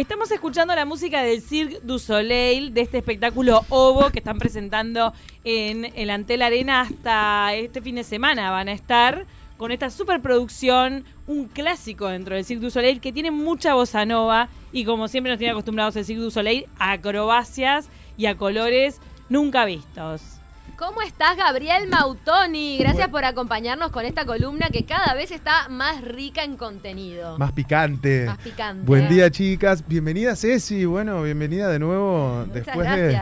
Estamos escuchando la música del Cirque du Soleil, de este espectáculo Ovo que están presentando en el Antel Arena hasta este fin de semana. Van a estar con esta superproducción, un clásico dentro del Cirque du Soleil que tiene mucha bossa nova y como siempre nos tiene acostumbrados el Cirque du Soleil a acrobacias y a colores nunca vistos. ¿Cómo estás, Gabriel Mautoni? Gracias por acompañarnos con esta columna que cada vez está más rica en contenido. Más picante. Más picante. Buen día, chicas. Bienvenida, Ceci. Bueno, bienvenida de nuevo Muchas después de,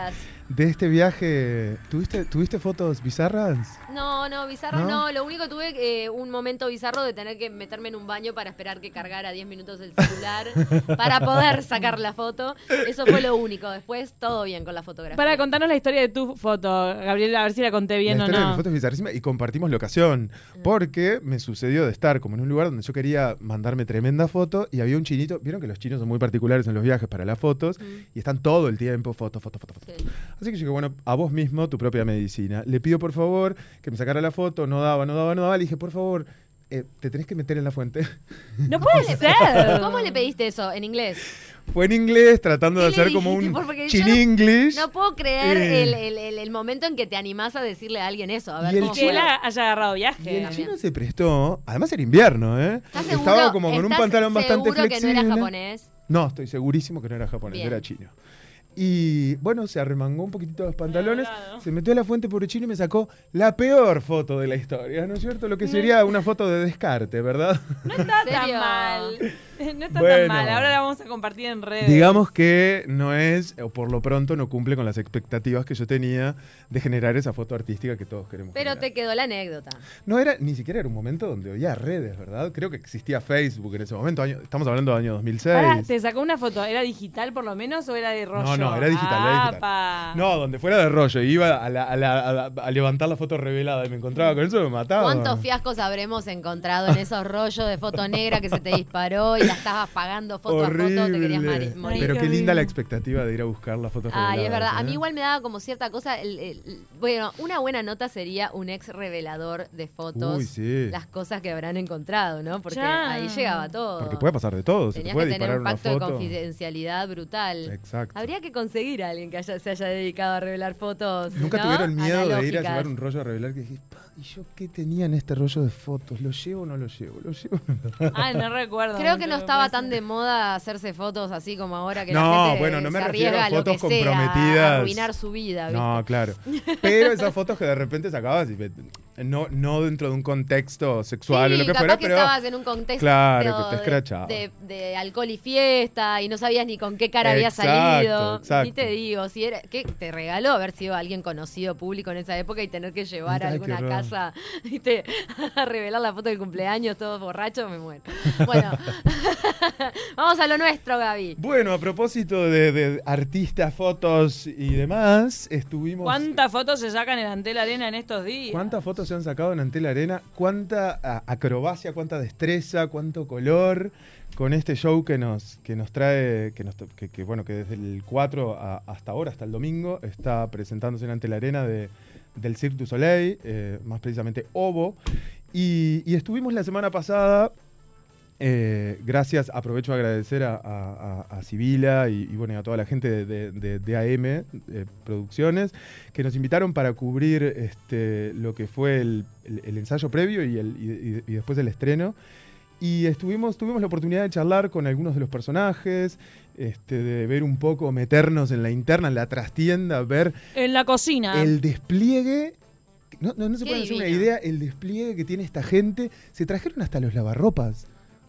de este viaje. ¿Tuviste, ¿Tuviste fotos bizarras? No, no, bizarro ¿No? no. Lo único tuve eh, un momento bizarro de tener que meterme en un baño para esperar que cargara 10 minutos el celular para poder sacar la foto. Eso fue lo único. Después todo bien con la fotografía. Para contarnos la historia de tu foto, Gabriel, a ver si la conté bien la o historia de mi no. foto es bizarrísima y compartimos locación. Mm. Porque me sucedió de estar como en un lugar donde yo quería mandarme tremenda foto y había un chinito. Vieron que los chinos son muy particulares en los viajes para las fotos Mm. y están todo el tiempo foto, foto, foto, foto. Sí. Así que yo dije, bueno, a vos mismo tu propia medicina. Le pido por favor que me sacara la foto, no daba, no daba, no daba. Le dije, por favor, eh, te tenés que meter en la fuente. No puede ser. ¿Cómo le pediste eso en inglés? Fue en inglés, tratando de ¿Qué le hacer como un Porque chin no- English. No puedo creer Eh. el, el- el- el momento en que te animás a decirle a alguien eso. A ver Y el cómo Que él haya agarrado Y viaje. el También. chino se prestó, además era invierno, ¿eh? ¿Estás seguro, Estaba como con un pantalón bastante seguro que no flexible. era japonés? No, estoy segurísimo que no era japonés, Bien. era chino. Y bueno, se arremangó un poquitito los pantalones, Claro. se metió a la fuente por chino y me sacó la peor foto de la historia, ¿no es cierto? Lo que sería una foto de descarte, ¿verdad? No está ¿En tan serio? mal. No está tan mal. Ahora la vamos a compartir en redes. Digamos que no es, o por lo pronto no cumple con las expectativas que yo tenía de generar esa foto artística que todos queremos. Pero generar. te quedó la anécdota. No era, ni siquiera era un momento donde había redes, ¿verdad? Creo que existía Facebook en ese momento, año- estamos hablando del año 2006. Pará, ¿te sacó una foto? ¿Era digital por lo menos o era de rollo? No, no, era digital, era digital. Apa. No, donde fuera de rollo, iba a, la- a la- a la- a levantar la foto revelada y me encontraba con eso, me mataba. ¿Cuántos fiascos habremos encontrado en esos rollos de foto negra que se te disparó y la estabas pagando foto a foto? Te querías Horrible. morir. Pero qué linda la horrible. expectativa de ir a buscar las fotos Ay, es verdad. A mí ¿eh? igual me daba como cierta cosa. el- el- el- bueno, una buena nota sería un ex revelador de fotos. Uy, sí. Las cosas que habrán encontrado, ¿no? Porque Ya. ahí llegaba todo. Porque puede pasar de todo, se te Tenías puede que tener un pacto de confidencialidad brutal. Exacto. Habría que conseguir a alguien que haya- se haya dedicado a revelar fotos. Nunca ¿no? tuvieron miedo de ir a llevar un rollo a revelar que "Pa, ¿y yo qué tenía en este rollo de fotos? ¿Lo llevo o no lo llevo? ¿Lo llevo? Ay, no recuerdo. Creo que no estaba tan de moda hacerse fotos así como ahora que No, la gente bueno, no me se refiero arriesga a lo fotos que sea, comprometidas. a arruinar su vida. No, claro. Pero esas fotos que de repente sacabas, y no, no dentro de un contexto sexual sí, o lo que capaz fuera, que pero estabas en un contexto Claro, que te de- escrachaba. de, de alcohol y fiesta y no sabías ni con qué cara había salido. exacto. Y te digo, si era, ¿qué te regaló haber sido alguien conocido público en esa época y tener que llevar a Ay, alguna casa ¿viste? a revelar la foto del cumpleaños todos borrachos? Me muero. Bueno, vamos a lo nuestro, Gaby. Bueno, a propósito de, de artistas, fotos y demás, estuvimos... ¿Cuántas fotos se sacan en Antel Arena en estos días? ¿Cuántas fotos se han sacado en Antel Arena? ¿Cuánta acrobacia, cuánta destreza, cuánto color con este show que nos, que nos trae, que, nos, bueno, que desde el 4 a- hasta ahora, hasta el domingo, está presentándose en Antel Arena de, del Cirque du Soleil, eh, más precisamente Ovo. Y estuvimos la semana pasada eh, gracias, aprovecho a agradecer a, a, a- a Sibila y, y, bueno, y a toda la gente de, de- AM eh, Producciones que nos invitaron para cubrir este, lo que fue el, el- el ensayo previo y, el- y- y- y después el estreno. Y estuvimos, tuvimos la oportunidad de charlar con algunos de los personajes, este, de ver un poco, meternos en la interna, en la trastienda, ver En la cocina. el despliegue. No, no, no se puede hacer una idea el despliegue que tiene esta gente. Se trajeron hasta los lavarropas.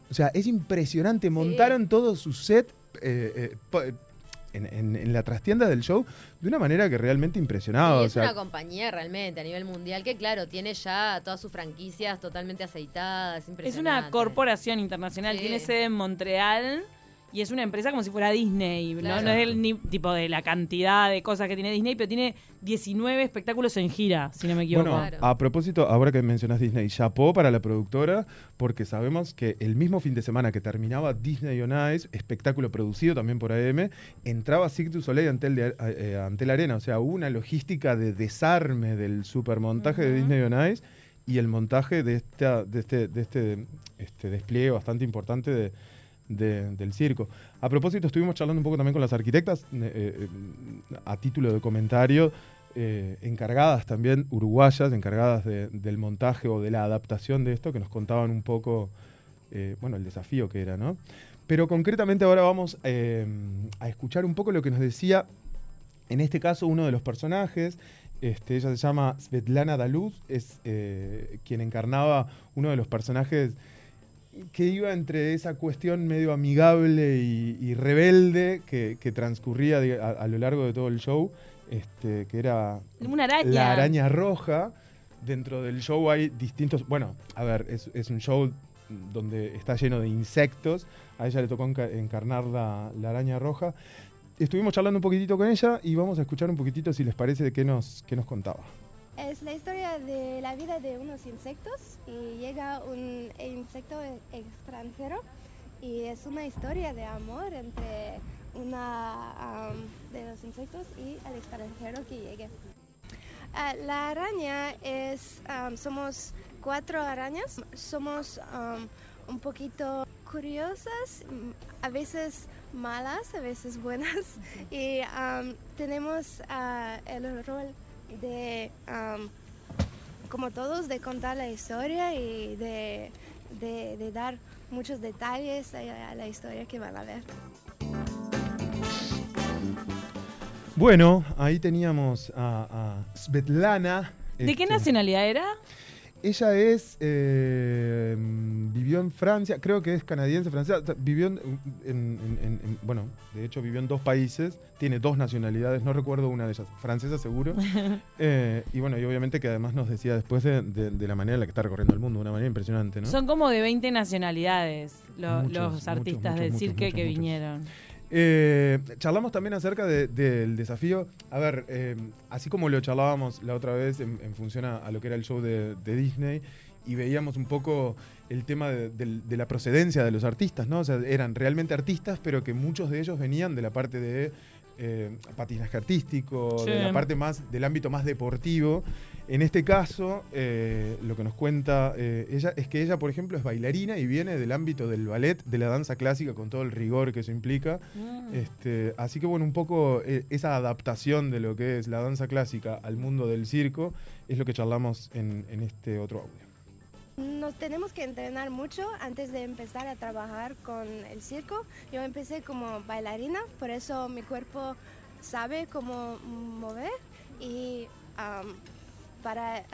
O sea, es impresionante. Montaron todo su set eh, eh, po- en, en- en la trastienda del show de una manera que realmente impresionaba. Y o es sea, una compañía realmente a nivel mundial que, claro, tiene ya todas sus franquicias totalmente aceitadas. Es impresionante. una corporación internacional, Sí. tiene sede en Montreal y es una empresa como si fuera Disney. ¿no? Claro. No, es el ni- tipo de la cantidad de cosas que tiene Disney, pero tiene 19 espectáculos en gira, si no me equivoco. Bueno, Claro. a propósito, ahora que mencionas Disney, chapó para la productora, porque sabemos que el mismo fin de semana que terminaba Disney on Ice, espectáculo producido también por AM, entraba Cirque du Soleil ante, el de- eh, ante la arena. O sea, hubo una logística de desarme del supermontaje de. Disney on Ice y el montaje de, esta, de este, de este, este despliegue bastante importante de, de- del circo. A propósito, estuvimos charlando un poco también con las arquitectas, eh, eh, a título de comentario, eh, encargadas también, uruguayas, encargadas de- del montaje o de la adaptación de esto, que nos contaban un poco, bueno, el desafío que era, ¿no? Pero concretamente ahora vamos a escuchar un poco lo que nos decía, en este caso, uno de los personajes. Este, ella se llama Svetlana Daluz, es quien encarnaba uno de los personajes que iba entre esa cuestión medio amigable y, y rebelde que, que transcurría a, a lo largo de todo el show, este, que era Una araña. la araña roja. Dentro del show hay distintos. Bueno, a ver, es, es un show donde está lleno de insectos. A ella le tocó enca- encarnar la, la araña roja. Estuvimos charlando un poquitito con ella y vamos a escuchar un poquitito, si les parece, de qué nos, qué nos contaba. Es la historia de la vida de unos insectos y llega un insecto extranjero y es una historia de amor entre una de los insectos y el extranjero que llegue. Ah, la araña es, somos cuatro arañas, somos un poquito curiosas, a veces malas, a veces buenas y tenemos ah, el rol de, am, como todos, de contar la historia y de, de- de dar muchos detalles a, a la historia que van a ver. Bueno, ahí teníamos a, a Svetlana. ¿De qué este, nacionalidad era? Ella es. eh, vivió en Francia, creo que es canadiense, francesa. Vivió en, en- en- en- en- Bueno, de hecho vivió en dos países. Tiene dos nacionalidades, no recuerdo una de ellas. Francesa, seguro. Eh, y bueno, y obviamente que además nos decía después de, de- de la manera en la que está recorriendo el mundo, una manera impresionante, ¿no? Son como de 20 nacionalidades lo- Muchos, los artistas muchos, del muchos, cirque que vinieron. Eh, charlamos también acerca de- del desafío. A ver, eh, así como lo charlábamos la otra vez en, función a, lo que era el show de, Disney, y veíamos un poco el tema de la procedencia de los artistas, ¿no? O sea, eran realmente artistas, pero que muchos de ellos venían de la parte de eh, patinaje artístico, Sí. de la parte más, del ámbito más deportivo. En este caso, eh, lo que nos cuenta eh, ella es que ella, por ejemplo, es bailarina y viene del ámbito del ballet, de la danza clásica, con todo el rigor que eso implica. Mm. Este, así que bueno, un poco esa adaptación de lo que es la danza clásica al mundo del circo es lo que charlamos en, en este otro audio. Nos tenemos que entrenar mucho antes de empezar a trabajar con el circo. Yo empecé como bailarina, por eso mi cuerpo sabe cómo mover y para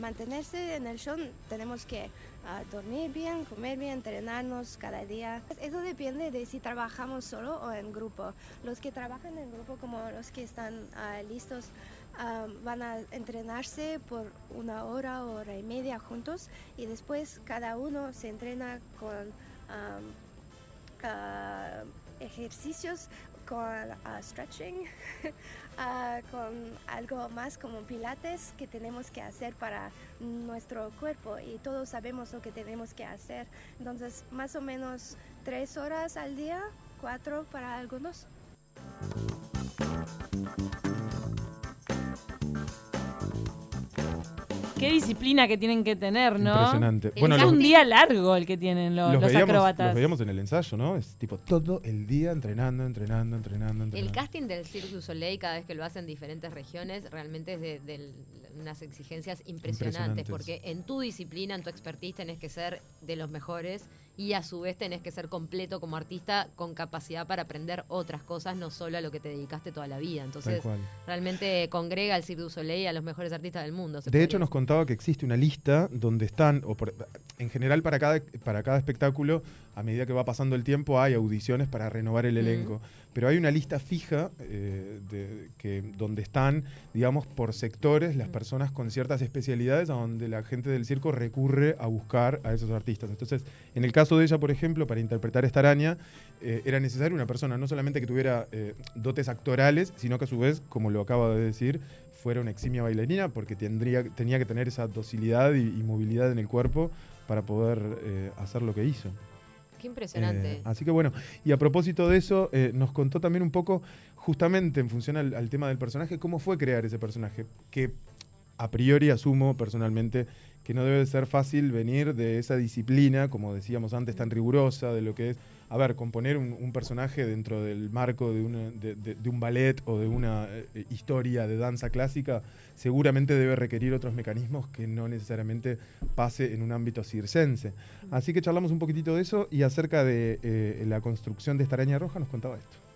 mantenerse en el show tenemos que ah, dormir bien, comer bien, entrenarnos cada día. Eso depende de si trabajamos solo o en grupo. Los que trabajan en grupo como los que están ah, listos van a entrenarse por una hora, hora y media juntos y después cada uno se entrena con ah, ejercicios, con ah, stretching, ah, con algo más como pilates que tenemos que hacer para nuestro cuerpo y todos sabemos lo que tenemos que hacer. Entonces, más o menos tres horas al día, cuatro para algunos. Qué disciplina que tienen que tener, ¿no? Impresionante. El Bueno, es los, un día largo el que tienen lo- los, los veíamos, acróbatas. los veíamos en el ensayo, ¿no? Es tipo todo el día entrenando, entrenando, entrenando, El entrenando. casting del Cirque du Soleil, cada vez que lo hacen en diferentes regiones, realmente es de, de unas exigencias impresionantes, Impresionantes. porque en tu disciplina, en tu expertise, tenés que ser de los mejores y a su vez tenés que ser completo como artista con capacidad para aprender otras cosas, no solo a lo que te dedicaste toda la vida. Entonces, realmente congrega el Cirque du Soleil a los mejores artistas del mundo. De hecho, nos contaba que existe una lista donde están, o por- en general para cada, para cada espectáculo, a medida que va pasando el tiempo, hay audiciones para renovar el Mm. Pero hay una lista fija eh, de, que, donde están, digamos, por sectores las Mm. personas con ciertas especialidades a donde la gente del circo recurre a buscar a esos artistas. Entonces, en el caso de ella, por ejemplo, para interpretar esta araña, eh, era necesaria una persona no solamente que tuviera eh, dotes actorales, sino que a su vez, como lo acaba de decir, fuera una eximia bailarina, porque tendría, tenía que tener esa docilidad y, y movilidad en el cuerpo para poder hacer lo que hizo. Qué impresionante. Eh, así que bueno, y a propósito de eso, eh, nos contó también un poco, justamente en función al, al tema del personaje, cómo fue crear ese personaje. Que a priori asumo personalmente que no debe ser fácil venir de esa disciplina, como decíamos antes, tan rigurosa, de lo que es, a ver, componer un, personaje dentro del marco de- de un ballet o de una eh, historia de danza clásica, seguramente debe requerir otros mecanismos que no necesariamente pase en un ámbito circense. Así que charlamos un poquitito de eso y acerca de eh, la construcción de esta araña roja nos contaba esto.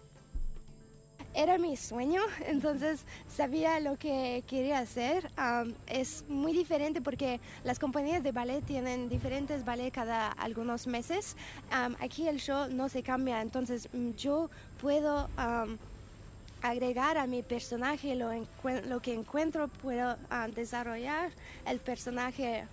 Era mi sueño, entonces sabía lo que quería hacer. Am, es muy diferente porque las compañías de ballet tienen diferentes ballet cada algunos meses. Am, aquí el show no se cambia, entonces mm, yo puedo am, agregar a mi personaje lo, lo que encuentro, puedo ah, desarrollar el personaje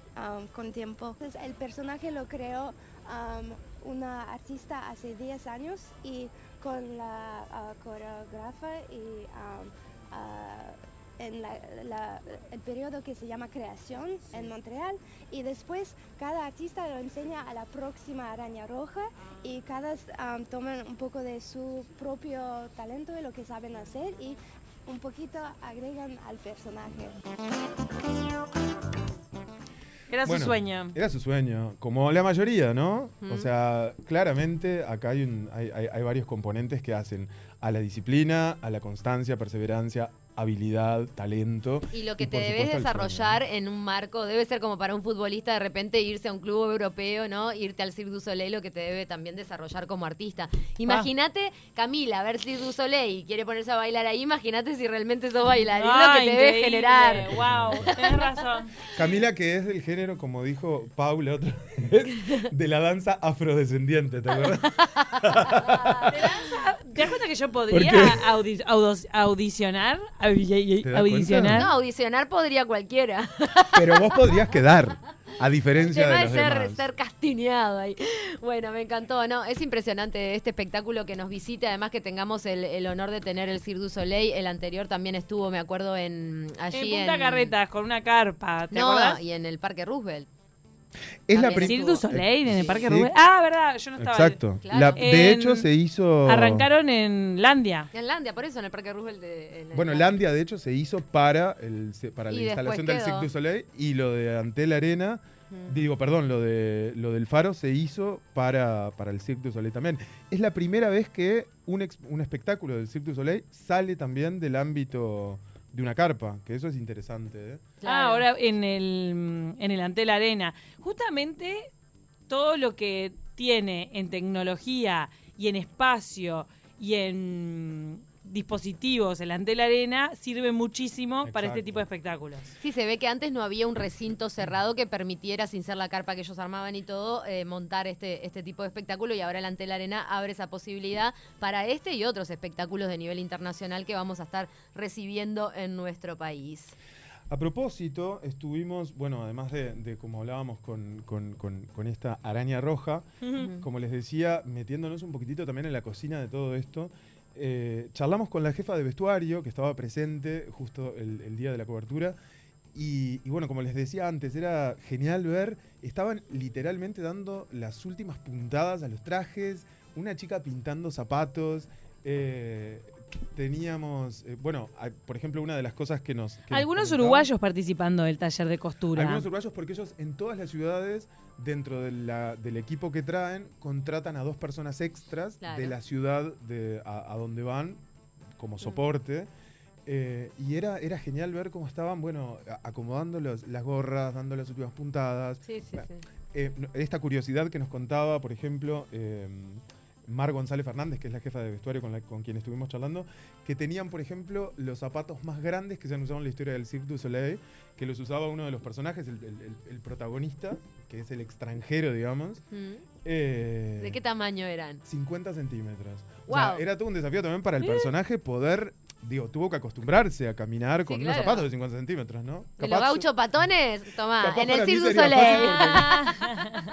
con tiempo. Entonces, el personaje lo creó am, una artista hace 10 años y con la ah, coreógrafa y ah, en la- la- el periodo que se llama creación en Montreal y después cada artista lo enseña a la próxima araña roja y cada am, toman un poco de su propio talento y lo que saben hacer y un poquito agregan al personaje. Era su Bueno, sueño. Era su sueño, como la mayoría, ¿no? O sea, claramente acá hay, un- hay, hay- hay varios componentes que hacen a la disciplina, a la constancia, perseverancia, habilidad, talento. Y lo que Y te debes desarrollar sueño, en un marco, debe ser como para un futbolista de repente irse a un club europeo, ¿no? Irte al Cirque du Soleil, lo que te debe también desarrollar como artista. Imagínate, Camila, a ver Cirque du Soleil y quiere ponerse a bailar ahí, imagínate si realmente sos bailarín, lo Ah, que te debe generar. Wow, tenés razón. Camila, que es del género, como dijo Paula otra vez, de la danza afrodescendiente, ¿te acuerdas? ¿Te das cuenta que yo ¿Por podría audi- audicionar? Audi- ¿Te das audicionar. No, audicionar podría cualquiera. Pero vos podrías quedar, a diferencia de los ser, demás. ser castineado ahí. Bueno, me encantó, ¿no? Es impresionante este espectáculo que nos visite, además que tengamos el, el honor de tener el Cirque du Soleil. El anterior también estuvo, me acuerdo, en allí en Punta en- Carretas, con una carpa. ¿Te no, acordás? y en el Parque Roosevelt. Es la Cirque du Soleil en el Parque Sí. Rubén. Ah, verdad, yo no estaba. Exacto. Claro. La- de En- hecho, se hizo... Arrancaron en Landia. En Landia, por eso, en el Parque Roosevelt. De, en el- Bueno, Landia, de hecho, se hizo para, el, para la instalación del. Cirque du Soleil y lo de Antel Arena, digo, perdón, lo, de, lo del Faro se hizo para, para el Cirque du Soleil también. Es la primera vez que un, ex- un espectáculo del Cirque du Soleil sale también del ámbito de una carpa, que eso es interesante. ¿eh? Claro. Ah, ahora en el, en el Antel Arena. Justamente todo lo que tiene en tecnología y en espacio y en dispositivos el Antel Arena sirve muchísimo para este tipo de espectáculos. Sí, se ve que antes no había un recinto cerrado que permitiera, sin ser la carpa que ellos armaban y todo, eh, montar este, este tipo de espectáculo y ahora el Antel Arena abre esa posibilidad para este y otros espectáculos de nivel internacional que vamos a estar recibiendo en nuestro país. A propósito, estuvimos, bueno, además de, de como hablábamos con, con- con- con esta araña roja, como les decía, metiéndonos un poquitito también en la cocina de todo esto, eh, charlamos con la jefa de vestuario que estaba presente justo el, día de la cobertura. Y, y bueno, como les decía antes, era genial ver, estaban literalmente dando las últimas puntadas a los trajes, una chica pintando zapatos. eh, teníamos, eh, bueno, por ejemplo, una de las cosas que nos... que Algunos uruguayos participando del taller de costura. algunos uruguayos porque ellos en todas las ciudades, dentro de la- del equipo que traen, contratan a dos personas extras Claro. de la ciudad de, a, a donde van como soporte. Eh, y era, era genial ver cómo estaban, bueno, acomodando los- las gorras, dando las últimas puntadas. Sí, sí, Bueno, sí. Eh, esta curiosidad que nos contaba, por ejemplo, eh, Mar González Fernández, que es la jefa de vestuario con, la- con quien estuvimos charlando, que tenían, por ejemplo, los zapatos más grandes que se han usado en la historia del Cirque du Soleil, que los usaba uno de los personajes, el, el- el- el protagonista, que es el extranjero, digamos. Mm. eh, ¿De qué tamaño eran? 50 centímetros. O sea, era todo un desafío también para el personaje poder, digo, tuvo que acostumbrarse a caminar con unos zapatos de 50 centímetros, ¿no? ¿De los gauchos patones? Tomá, en el Cirque du Soleil.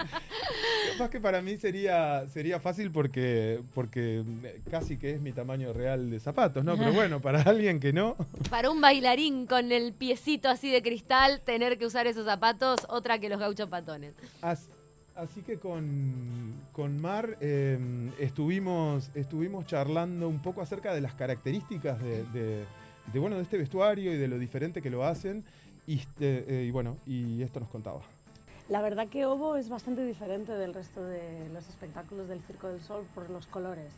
Capaz que para mí sería, sería fácil porque, porque casi que es mi tamaño real de zapatos, ¿no? Pero bueno, para alguien que no. Para un bailarín con el piecito así de cristal, tener que usar esos zapatos, otra que los gauchos patones. As- así que con, con Mar eh, estuvimos, estuvimos charlando un poco acerca de las características de, de- de, bueno, de este vestuario y de lo diferente que lo hacen. Y, este, eh, y bueno, y esto nos contaba. La verdad que Ovo es bastante diferente del resto de los espectáculos del Circo del Sol por los colores.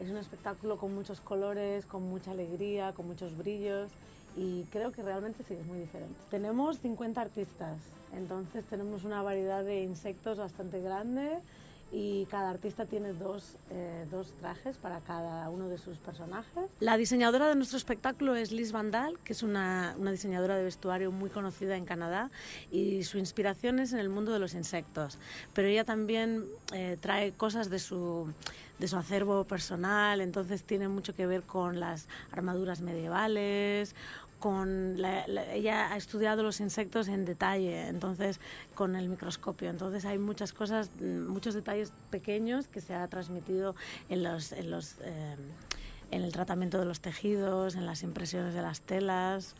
Es un espectáculo con muchos colores, con mucha alegría, con muchos brillos y creo que realmente sí es muy diferente. Tenemos 50 artistas, entonces tenemos una variedad de insectos bastante grande y cada artista tiene dos, eh, dos, trajes para cada uno de sus personajes. La diseñadora de nuestro espectáculo es Liz Vandal, que es una, una, diseñadora de vestuario muy conocida en Canadá y su inspiración es en el mundo de los insectos, pero ella también eh, trae cosas de su, de su acervo personal, entonces tiene mucho que ver con las armaduras medievales ella ha estudiado los insectos en detalle, entonces con el microscopio. Entonces hay muchas cosas, mm, muchos detalles pequeños que se ha transmitido en los, en los eh, en el tratamiento de los tejidos, en las impresiones de las telas.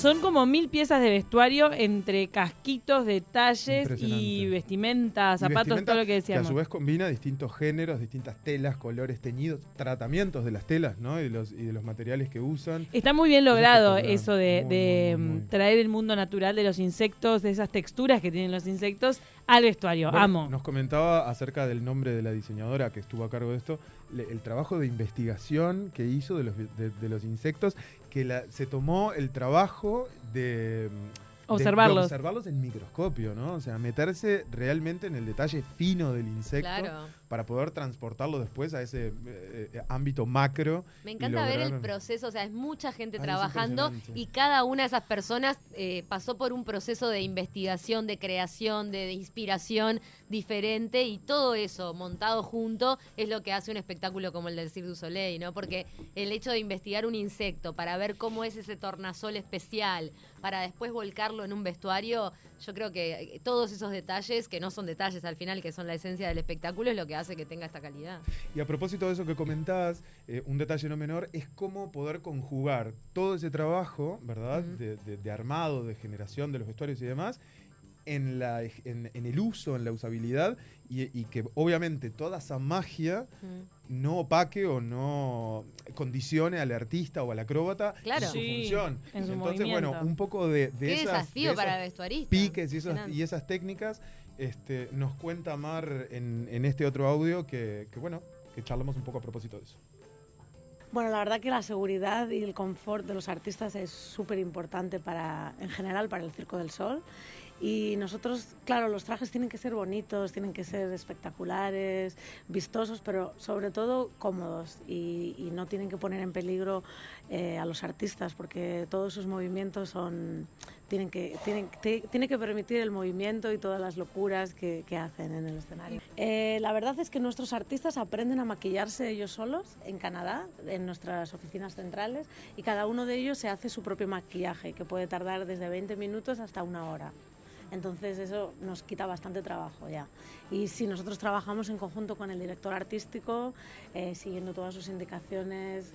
Son como mil piezas de vestuario entre casquitos, detalles y vestimentas, zapatos, todo lo que decíamos. Que a su vez combina distintos géneros, distintas telas, colores teñidos, tratamientos de las telas, ¿no? Y de los, y de los materiales que usan. Está muy bien logrado eso de, mm, traer el mundo natural de los insectos, de esas texturas que tienen los insectos al vestuario. Amo. Nos comentaba acerca del nombre de la diseñadora que estuvo a cargo de esto, el trabajo de investigación que hizo de los, de los insectos que la, se tomó el trabajo de observarlos. observarlos en microscopio, ¿no? O sea, meterse realmente en el detalle fino del insecto para poder transportarlo después a ese eh, eh, ámbito macro. Me encanta ver el proceso, o sea, es mucha gente trabajando y cada una de esas personas eh, pasó por un proceso de investigación, de creación, de, inspiración diferente y todo eso montado junto es lo que hace un espectáculo como el del Cirque du Soleil, ¿no? Porque el hecho de investigar un insecto para ver cómo es ese tornasol especial, para después volcarlo en un vestuario, yo creo que todos esos detalles, que no son detalles al final, que son la esencia del espectáculo, es lo que hace que tenga esta calidad. Y a propósito de eso que comentabas, eh, un detalle no menor es cómo poder conjugar todo ese trabajo, ¿verdad? de armado, de generación de los vestuarios y demás, en, la, en, el uso, en la usabilidad, y, que obviamente toda esa magia no opaque o no condicione al artista o al acróbata en su función. Entonces, bueno, un poco de, de Qué desafío para el vestuarista. piques y, y esas técnicas este, nos cuenta Mar en, en este otro audio que, que, bueno, que charlamos un poco a propósito de eso. Bueno, la verdad que la seguridad y el confort de los artistas es súper importante para, en general, para el Circo del Sol. Y nosotros, claro, los trajes tienen que ser bonitos, tienen que ser espectaculares, vistosos, pero sobre todo cómodos y, no tienen que poner en peligro eh, a los artistas porque todos sus movimientos son, tienen que, tienen, tiene que permitir el movimiento y todas las locuras que, hacen en el escenario. Eh, la verdad es que nuestros artistas aprenden a maquillarse ellos solos en Canadá, en nuestras oficinas centrales, y cada uno de ellos se hace su propio maquillaje, que puede tardar desde 20 minutos hasta una hora. Entonces eso nos quita bastante trabajo ya. Y si nosotros trabajamos en conjunto con el director artístico, eh, siguiendo todas sus indicaciones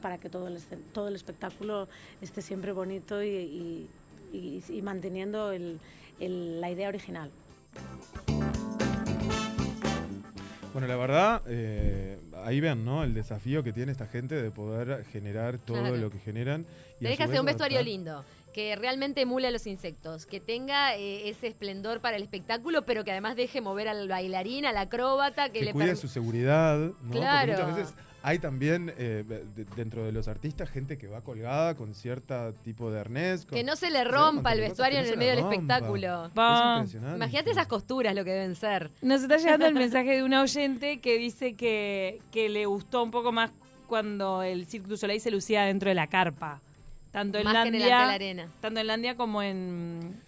para que todo el, todo el espectáculo esté siempre bonito y, manteniendo la idea original. Bueno, la verdad, eh, ahí ven, ¿no? El desafío que tiene esta gente de poder generar todo lo que generan. Y Tenés que hacer un vestuario lindo que realmente emule a los insectos, que tenga eh, ese esplendor para el espectáculo, pero que además deje mover al bailarín, al acróbata, que, que le cuide su seguridad, ¿no? Claro. Porque muchas veces hay también eh, dentro de los artistas gente que va colgada con cierto tipo de arnés. que no se le rompa el vestuario en el medio del espectáculo. Imagínate esas costuras lo que deben ser. Nos está llegando el mensaje de una oyente que dice que, que le gustó un poco más cuando el Cirque du Soleil se lucía dentro de la carpa. Tanto en Landia, arena. Tanto en Landia como en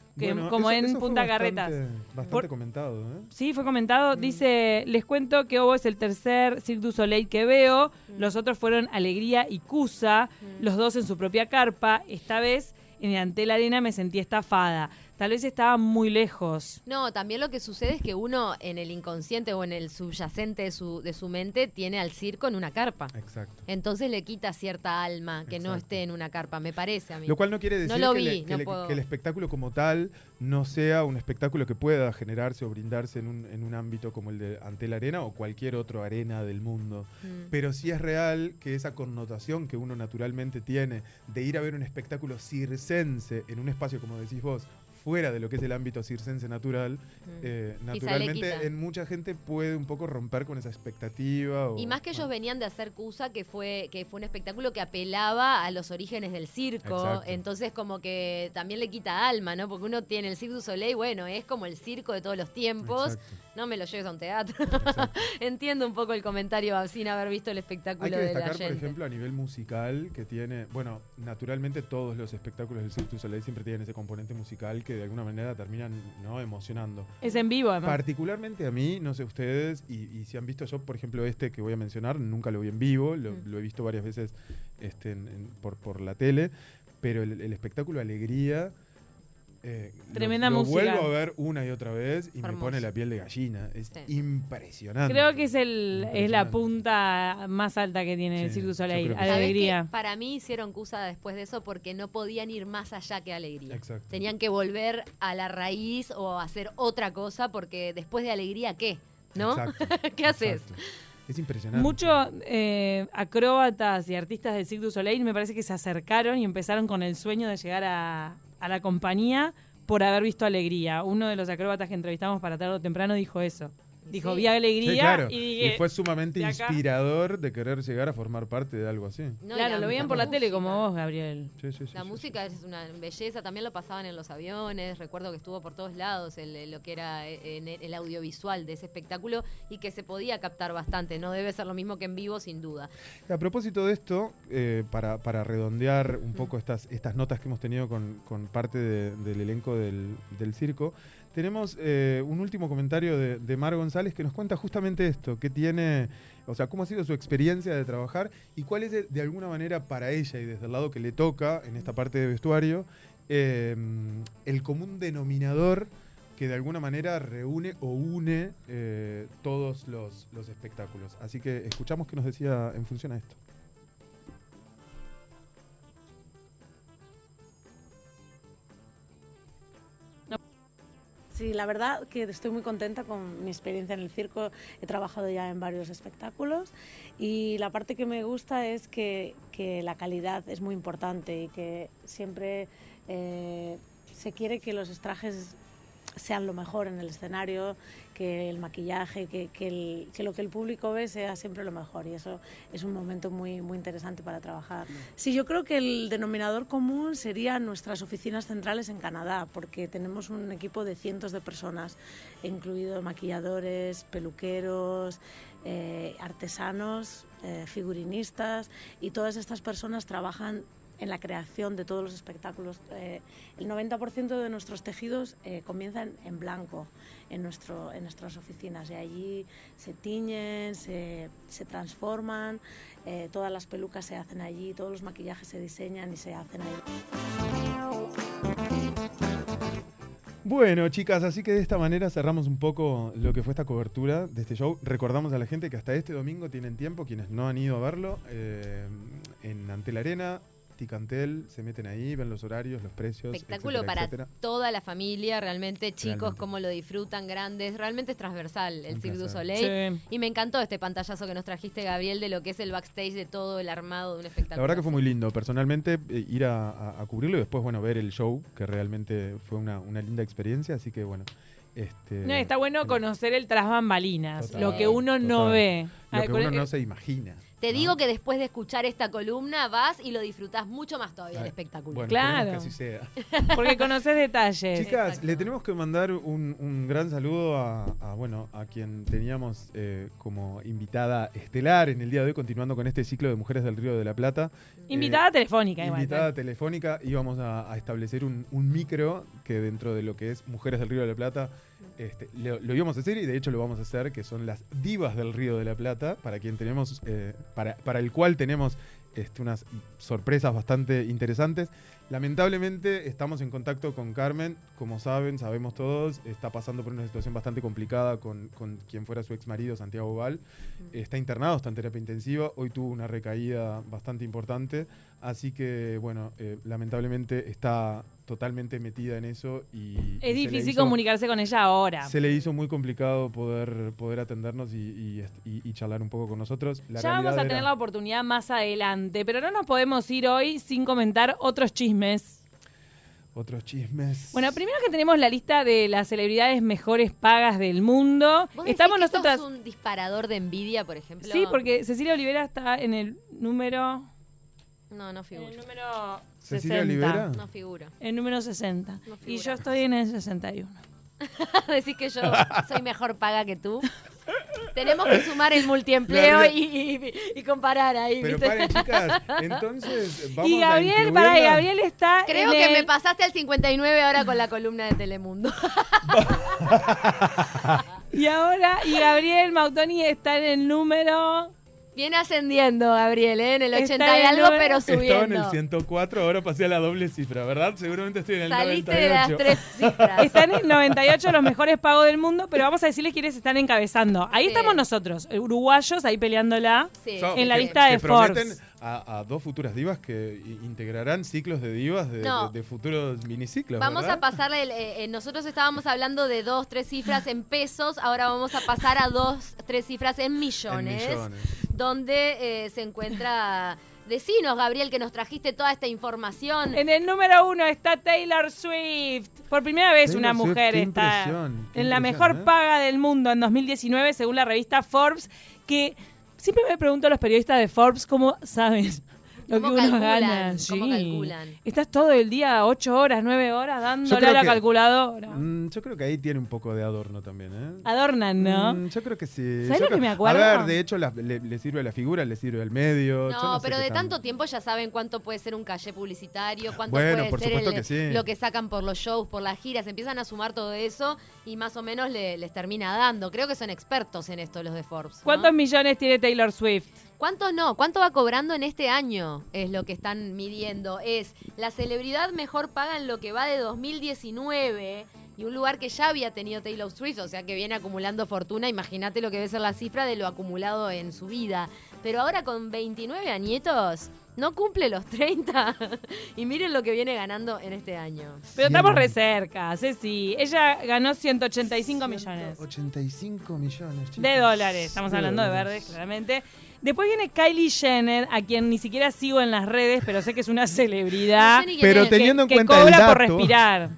como en Punta Carretas. Bastante comentado, ¿eh? Sí, fue comentado. Mm. Dice, les cuento que Ovo es el tercer Cirque du Soleil que veo. Mm. Los otros fueron Alegría y Cusa, mm. los dos en su propia carpa. Esta vez en el Antel Arena me sentí estafada. Tal vez estaban muy lejos. No, también lo que sucede es que uno en el inconsciente o en el subyacente de su, de su mente tiene al circo en una carpa. Exacto. Entonces le quita cierta alma que no esté en una carpa, me parece a mí. Lo cual no quiere decir No lo que, vi, le- que no le- puedo- que el espectáculo como tal no sea un espectáculo que pueda generarse o brindarse en un, en un ámbito como el de Antel Arena o cualquier otro arena del mundo. Mm. Pero sí es real que esa connotación que uno naturalmente tiene de ir a ver un espectáculo circense en un espacio, como decís vos, fuera de lo que es el ámbito circense natural, Mm. eh, naturalmente en mucha gente puede un poco romper con esa expectativa. o- Y más que ellos venían de hacer Cusa, que fue, que fue un espectáculo que apelaba a los orígenes del circo. Exacto. Entonces, como que también le quita alma, ¿no? Porque uno tiene el Cirque du Soleil, bueno, es como el circo de todos los tiempos. exacto, No me lo lleves a un teatro. Entiendo un poco el comentario sin haber visto el espectáculo Hay que de la destacar, por ejemplo, a nivel musical, que tiene, bueno, naturalmente todos los espectáculos del Cirque du Soleil siempre tienen ese componente musical que de alguna manera terminan ¿no? emocionando. Es en vivo, además. Particularmente a mí, no sé ustedes, y, y si han visto yo, por ejemplo, este que voy a mencionar, nunca lo vi en vivo, lo, Mm. lo he visto varias veces este, en- en- por, por la tele, pero el, el espectáculo Alegría... eh, lo- Tremenda lo, música. vuelvo a ver una y otra vez y me pone la piel de gallina. Es Sí. impresionante. Creo que es, el, es la punta más alta que tiene el Sí, Cirque Soleil. creo que sí. ¿Sabés Alegría. Para mí hicieron Cusa después de eso porque no podían ir más allá que alegría. Exacto. Tenían que volver a la raíz o hacer otra cosa porque después de alegría, ¿qué? ¿No? Exacto, ¿Qué haces? exacto. Es impresionante. Muchos eh, acróbatas y artistas del Cirque du Soleil me parece que se acercaron y empezaron con el sueño de llegar a, a la compañía por haber visto Alegría. Uno de los acróbatas que entrevistamos para tarde o temprano dijo eso. Dijo, Sí. vi Alegría Sí, claro. y dije, fue sumamente de inspirador de querer llegar a formar parte de algo así. No, claro, la- lo veían la por la tele como vos, Gabriel. Sí, sí, sí, La sí, música es una belleza, también lo pasaban en los aviones, recuerdo que estuvo por todos lados el- el- lo que era eh, en el, el audiovisual de ese espectáculo y que se podía captar bastante, no debe ser lo mismo que en vivo sin duda. A propósito de esto, eh, para, para redondear un poco estas, estas notas que hemos tenido con, con parte de- del elenco del, del circo, tenemos eh, un último comentario de, Mar González que nos cuenta justamente esto, que tiene, o sea, cómo ha sido su experiencia de trabajar y cuál es de, alguna manera para ella y desde el lado que le toca en esta parte de vestuario, eh, el común denominador que de alguna manera reúne o une eh, todos los espectáculos. Así que escuchamos qué nos decía en función a esto. Sí, la verdad que estoy muy contenta con mi experiencia en el circo. He trabajado ya en varios espectáculos y la parte que me gusta es que, que la calidad es muy importante y que siempre eh, se quiere que los trajes sean lo mejor en el escenario, que el maquillaje, que, que, el- que lo que el público ve sea siempre lo mejor y eso es un momento muy, muy interesante para trabajar. Sí, yo creo que el denominador común serían nuestras oficinas centrales en Canadá, porque tenemos un equipo de cientos de personas, incluidos maquilladores, peluqueros, eh, artesanos, eh, figurinistas, y todas estas personas trabajan en la creación de todos los espectáculos. Eh, el 90% de nuestros tejidos eh, comienzan en blanco en, nuestro, en nuestras oficinas y allí se tiñen, se, se transforman, eh, todas las pelucas se hacen allí, todos los maquillajes se diseñan y se hacen allí. Bueno, chicas, así que de esta manera cerramos un poco lo que fue esta cobertura de este show. Recordamos a la gente que hasta este domingo tienen tiempo, quienes no han ido a verlo, eh, en Antel Arena, Ticantel, se meten ahí, ven los horarios, los precios. Espectáculo etcétera, para etcétera. toda la familia, realmente chicos, Realmente. cómo lo disfrutan, grandes, realmente es transversal el Cirque du. Soleil. Sí. Y me encantó este pantallazo que nos trajiste, Gabriel, de lo que es el backstage de todo el armado de un espectáculo. La verdad que fue muy lindo, personalmente, eh, ir a, a- a cubrirlo y después, bueno, ver el show, que realmente fue una, una linda experiencia, así que bueno. Este, No, está bueno conocer el tras bambalinas, Total, lo que uno no ve. Lo que uno no se imagina. Te ¿no? digo que después de escuchar esta columna vas y lo disfrutás mucho más todavía el espectáculo. Bueno, Claro. esperemos que así sea. Porque conoces detalles. Chicas, Exacto. le tenemos que mandar un, un gran saludo a, a, bueno, a quien teníamos eh, como invitada estelar en el día de hoy, continuando con este ciclo de Mujeres del Río de la Plata. Invitada Eh, telefónica, igual. Invitada telefónica, íbamos a, a establecer un, un micro que dentro de lo que es Mujeres del Río de la Plata, este, lo, lo íbamos a hacer y de hecho lo vamos a hacer, que son las divas del Río de la Plata, para quien tenemos, eh, para, para el cual tenemos este, unas sorpresas bastante interesantes. Lamentablemente estamos en contacto con Carmen, como saben, sabemos todos, está pasando por una situación bastante complicada con, con quien fuera su ex marido, Santiago Val. Está internado, está en terapia intensiva, hoy tuvo una recaída bastante importante, así que bueno, eh, lamentablemente está totalmente metida en eso y... Es difícil hizo- comunicarse con ella ahora. Se le hizo muy complicado poder, poder atendernos y, y- y- y charlar un poco con nosotros. La ya vamos a tener era- la oportunidad más adelante, pero no nos podemos ir hoy sin comentar otros chismes. Otros chismes. Bueno, primero que tenemos la lista de las celebridades mejores pagas del mundo. ¿Vos decís Estamos que esto nosotras. es un disparador de envidia, por ejemplo? Sí, porque Cecilia Olivera está en el número. No, no En figura. el número Cecilia 60. Olivera. No figura. El número 60. No y yo estoy en el 61. Decís que yo soy mejor paga que tú. Tenemos que sumar el multiempleo y, y- y comparar ahí, Pero ¿viste? paren, chicas, entonces vamos Y a Gabriel, para incluirla. Gabriel está. Creo en que el- me pasaste al 59 ahora con la columna de Telemundo. Y ahora, y Gabriel Mautoni está en el número. Viene ascendiendo, Gabriel, ¿eh? en el Está 80 y el algo, pero Estaba en subiendo. el 104, ahora pasé a la doble cifra, ¿verdad? Seguramente estoy en el Saliste 98. de las tres cifras. Están en 98 los mejores pagos del mundo, pero vamos a decirles quiénes están encabezando. Ahí Sí. estamos nosotros, uruguayos, ahí peleándola. Sí. En la que- lista de que prometen Forbes. A, a dos futuras divas que integrarán ciclos de divas de, No. de- de futuros miniciclos. Vamos ¿verdad? a pasarle, el- eh, eh, nosotros estábamos hablando de dos, tres cifras en pesos, ahora vamos a pasar a dos, tres cifras en millones, En millones. donde eh, se encuentra... Decinos, Gabriel, que nos trajiste toda esta información. En el número uno está Taylor Swift. Por primera vez Taylor una Swift, mujer está en la mejor ¿eh? paga del mundo en 2019, según la revista Forbes, que siempre me pregunto a los periodistas de Forbes cómo saben lo que ¿Cómo uno calculan? gana. ¿Cómo Sí. calculan? Estás todo el día, ocho horas, nueve horas, dándole a la que- calculadora. Mm, yo creo que ahí tiene un poco de adorno también, ¿eh? Adornan, ¿no? Mm, yo creo que sí. ¿Sabes Yo lo creo- que me acuerdo? A ver, de hecho la- le, le sirve a la figura, le sirve al medio. No, pero de tan- tanto tiempo ya saben cuánto puede ser un calle publicitario, cuánto Bueno, puede por ser el- que sí. lo que sacan por los shows, por las giras. Empiezan a sumar todo eso y más o menos le- les termina dando. Creo que son expertos en esto los de Forbes. ¿no? ¿Cuántos millones tiene Taylor Swift? ¿Cuánto no? ¿Cuánto va cobrando en este año? Es lo que están midiendo. Es la celebridad mejor paga en lo que va de 2019 y un lugar que ya había tenido Taylor Swift, o sea que viene acumulando fortuna. Imagínate lo que debe ser la cifra de lo acumulado en su vida. Pero ahora con 29 añitos, no cumple los 30. y miren lo que viene ganando en este año. Pero estamos re cerca, Ceci. Ella ganó 185 millones 85 millones. de dólares. Estamos hablando de verdes, claramente. Después viene Kylie Jenner, a quien ni siquiera sigo en las redes, pero sé que es una celebridad. No sé Pero es. que- teniendo en que cuenta el cobra por dato- respirar.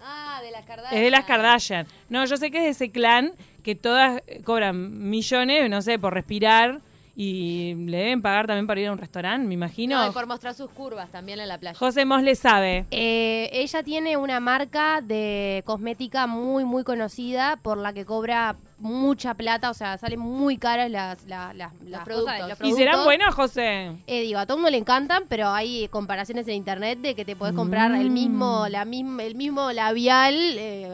Ah, de las Kardashian. Es de las Kardashian. No, yo sé que es de ese clan que todas cobran millones, no sé, por respirar. Y le deben pagar también para ir a un restaurante, me imagino. No, y por mostrar sus curvas también en la playa. José Mos le sabe. Eh, ella tiene una marca de cosmética muy, muy conocida por la que cobra mucha plata, o sea, salen muy caras las, las, las, las productos. cosas, los ¿Y serán productos. buenos, José? Eh, digo, a todo el mundo le encantan, pero hay comparaciones en internet de que te puedes comprar el Mm. mismo, la misma, el mismo labial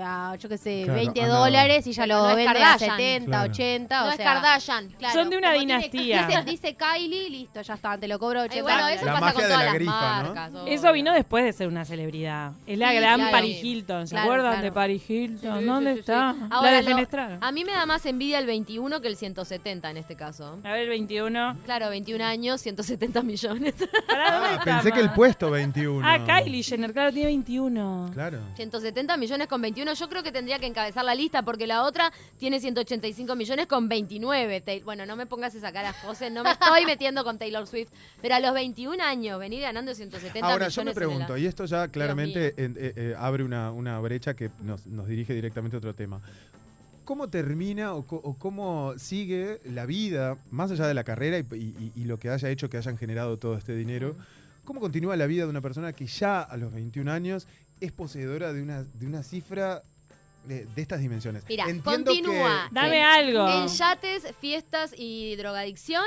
a, a, yo qué sé, Claro, 20 a la- dólares y ya lo no es vende a Kardashian. 70, Claro. 80, no o es sea, Kardashian. claro, Son de una como tiene- dinastía. Dice, dice Kylie, listo, ya está, te lo cobro 80 Y bueno, eso La pasa con de todas la las grifa, ¿no? marcas. Eso vino después de ser una celebridad. Es la Sí, gran claro. Paris Hilton. ¿Se Claro, acuerdan claro. de Paris Hilton? Sí, sí, ¿Dónde sí, sí. está? Ahora, la lo- defenestraron. a mí me da más envidia el 21 que el 170 en este caso. A ver, el 21. Claro, 21 años, 170 millones. Pará, ¿dónde Ah, está, pensé que el puesto 21. Ah, Kylie Jenner, claro, tiene 21. Claro. 170 millones con 21. Yo creo que tendría que encabezar la lista porque la otra tiene 185 millones con 29. Tai- Bueno, no me pongas esa cara, José. No me estoy metiendo con Taylor Swift. Pero a los 21 años, venir ganando 170 Ahora, millones. yo me en pregunto, y esto ya claramente en- eh, eh, abre una, una brecha que nos, nos dirige directamente a otro tema. ¿Cómo termina o, cómo sigue la vida, más allá de la carrera y, y- y lo que haya hecho que hayan generado todo este dinero? ¿Cómo continúa la vida de una persona que ya a los 21 años es poseedora de una, de una cifra de, de estas dimensiones? Mira, Entiendo que- continúa. Dame en- algo. En yates, fiestas y drogadicción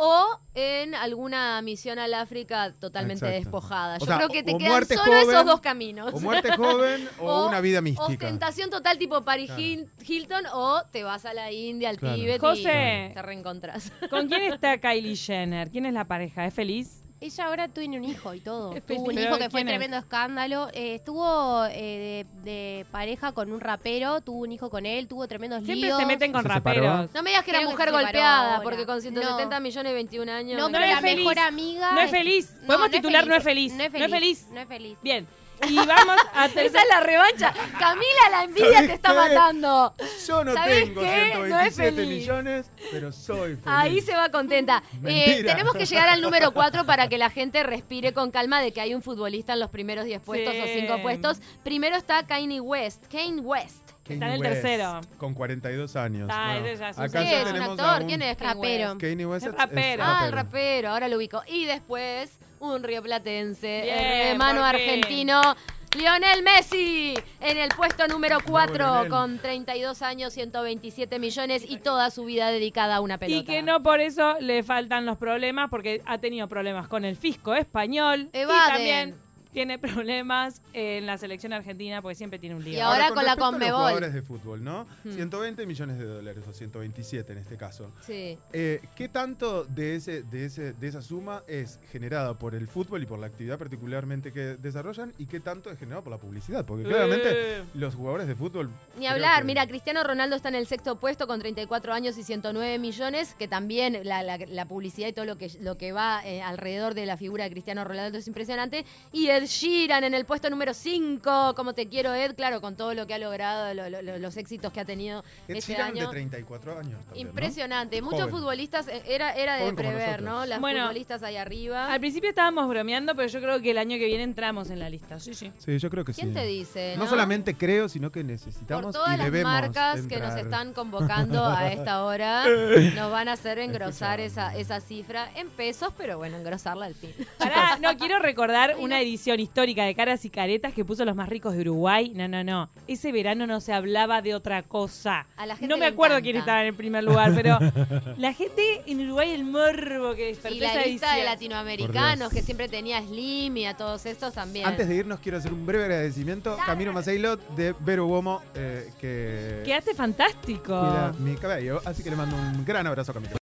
o en alguna misión al África totalmente Exacto. despojada. O Yo sea, creo que te o quedan muerte solo joven, esos dos caminos. O muerte joven o, una vida mística. Ostentación total tipo Paris Claro. Hilton o te vas a la India, al Claro. Tíbet José. y te reencontrás. ¿Con quién está Kylie Jenner? ¿Quién es la pareja? ¿Es feliz? Ella ahora tiene un hijo y todo. Es Tuvo un hijo que fue ¿Quién es? tremendo escándalo. Eh, estuvo eh, de, de pareja con un rapero, tuvo un hijo con él, tuvo tremendos Siempre líos. se meten con raperos. No me digas que era Creo mujer golpeada, ahora. porque con 170 No. millones y 21 años. No, No pero es la feliz. mejor amiga. No es feliz. No, Podemos no es titular no es feliz. No es No feliz. No es feliz. Bien. Y vamos a Esa tercer- es la revancha. Camila, la envidia ¿Sabés te está qué? matando. Yo no ¿Sabés tengo qué? No es 127 feliz. millones, pero soy feliz. Ahí se va contenta. Eh, tenemos que llegar al número 4 para que la gente respire con calma de que hay un futbolista en los primeros 10 puestos Sí. o 5 puestos. Primero está Kanye West. Kane West. Kanye Está en el West, tercero. Con 42 años. Ah, Bueno, ese ya es un acá Sí, ya es un actor. un ¿Quién es Kanye Rapero. West? Kanye West Es rapero. Ah, el rapero, ahora lo ubico. Y después, un rioplatense, Bien, el hermano argentino, Lionel Messi, en el puesto número 4, Lionel. con 32 años, 127 millones y toda su vida dedicada a una pelota. Y que no por eso le faltan los problemas, porque ha tenido problemas con el fisco español. Evaden. Y también tiene problemas en la selección argentina, porque siempre tiene un lío. Y ahora con la respecto a Conmebol. Los jugadores de fútbol, ¿no? Hmm. 120 millones de dólares o 127 en este caso. Sí. Eh, ¿Qué tanto de, ese, de, ese, de esa suma es generada por el fútbol y por la actividad particularmente que desarrollan? ¿Y qué tanto es generado por la publicidad? Porque claramente Eh. los jugadores de fútbol... Ni hablar, que- mira, Cristiano Ronaldo está en el sexto puesto con 34 años y 109 millones, que también la, la- la publicidad y todo lo que, lo que va eh, alrededor de la figura de Cristiano Ronaldo es impresionante. Y Ed Sheeran en el puesto número 5, como te quiero Ed, claro, con todo lo que ha logrado, lo- lo- lo- los éxitos que ha tenido Ed este Sheeran de año. 34 años. también, ¿no? Impresionante, muchos Joven. futbolistas, eh, era, era de Joven prever. ¿no? Las Bueno, futbolistas ahí arriba. Al principio estábamos bromeando, pero yo creo que el año que viene entramos en la lista. Sí, sí. Sí, yo creo que ¿Quién sí. te dice? No no? solamente creo, sino que Por necesitamos todas y las debemos marcas que nos están convocando a esta hora, nos van a hacer engrosar esa, esa cifra en pesos, pero bueno, engrosarla al fin. Pará, no, quiero recordar una no. Edición histórica de Caras y Caretas que puso los más ricos de Uruguay. No, no, no. Ese verano no se hablaba de otra cosa. A la gente no me acuerdo encanta. quién estaba en el primer lugar, pero la gente en Uruguay, el morbo que despertó Y la esa lista de latinoamericanos que siempre tenía Slim y a todos estos también. Antes de irnos, quiero hacer un breve agradecimiento. Camilo Maceilot de Vero Uomo, eh, que Quedaste fantástico. cuida mi cabello. Así que le mando un gran abrazo a Camilo.